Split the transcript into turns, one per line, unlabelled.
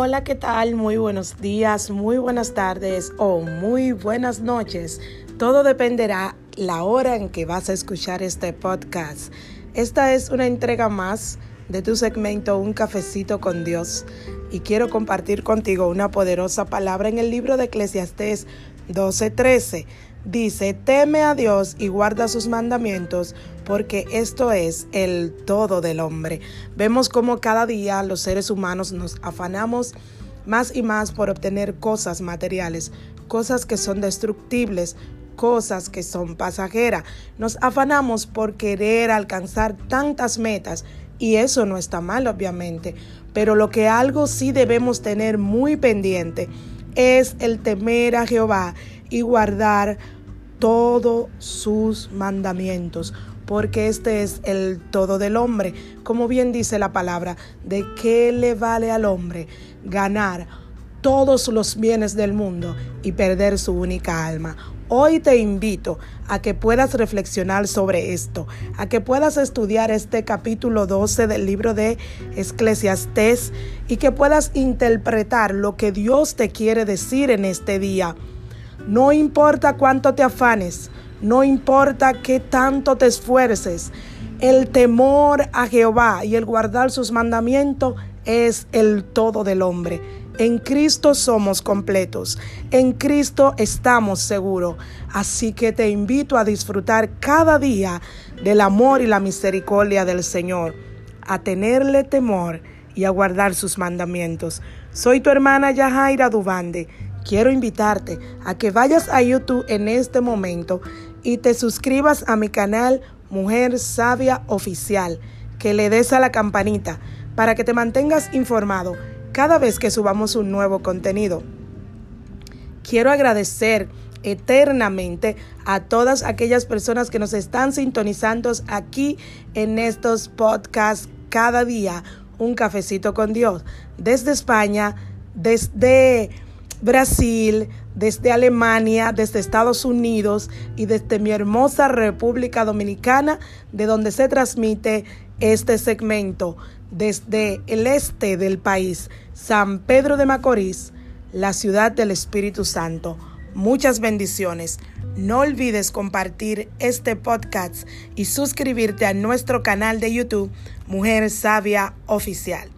Hola, ¿qué tal? Muy buenos días, muy buenas tardes o muy buenas noches. Todo dependerá la hora en que vas a escuchar este podcast. Esta es una entrega más de tu segmento Un cafecito con Dios y quiero compartir contigo una poderosa palabra en el libro de Eclesiastés 12:13 dice, teme a Dios y guarda sus mandamientos, porque esto es el todo del hombre. Vemos como cada día los seres humanos nos afanamos más y más por obtener cosas materiales, cosas que son destructibles, cosas que son pasajeras. Nos afanamos por querer alcanzar tantas metas y eso no está mal, obviamente. Pero lo que algo sí debemos tener muy pendiente es el temer a Jehová y guardar todos sus mandamientos, porque este es el todo del hombre. Como bien dice la palabra, ¿de qué le vale al hombre ganar todos los bienes del mundo y perder su única alma? Hoy te invito a que puedas reflexionar sobre esto, a que puedas estudiar este capítulo 12 del libro de Eclesiastés y que puedas interpretar lo que Dios te quiere decir en este día. No importa cuánto te afanes, no importa qué tanto te esfuerces, el temor a Jehová y el guardar sus mandamientos es el todo del hombre. En Cristo somos completos, en Cristo estamos seguros. Así que te invito a disfrutar cada día del amor y la misericordia del Señor, a tenerle temor y a guardar sus mandamientos. Soy tu hermana Yajaira Dubande quiero invitarte a que vayas a YouTube en este momento y te suscribas a mi canal Mujer Sabia Oficial, que le des a la campanita para que te mantengas informado cada vez que subamos un nuevo contenido. Quiero agradecer eternamente a todas aquellas personas que nos están sintonizando aquí en estos podcasts cada día. Un cafecito con Dios. Desde España, desde Brasil, desde Alemania, desde Estados Unidos y desde mi hermosa República Dominicana, de donde se transmite este segmento, desde el este del país, San Pedro de Macorís, la ciudad del Espíritu Santo. Muchas bendiciones. No olvides compartir este podcast y suscribirte a nuestro canal de YouTube, Mujer Sabia Oficial.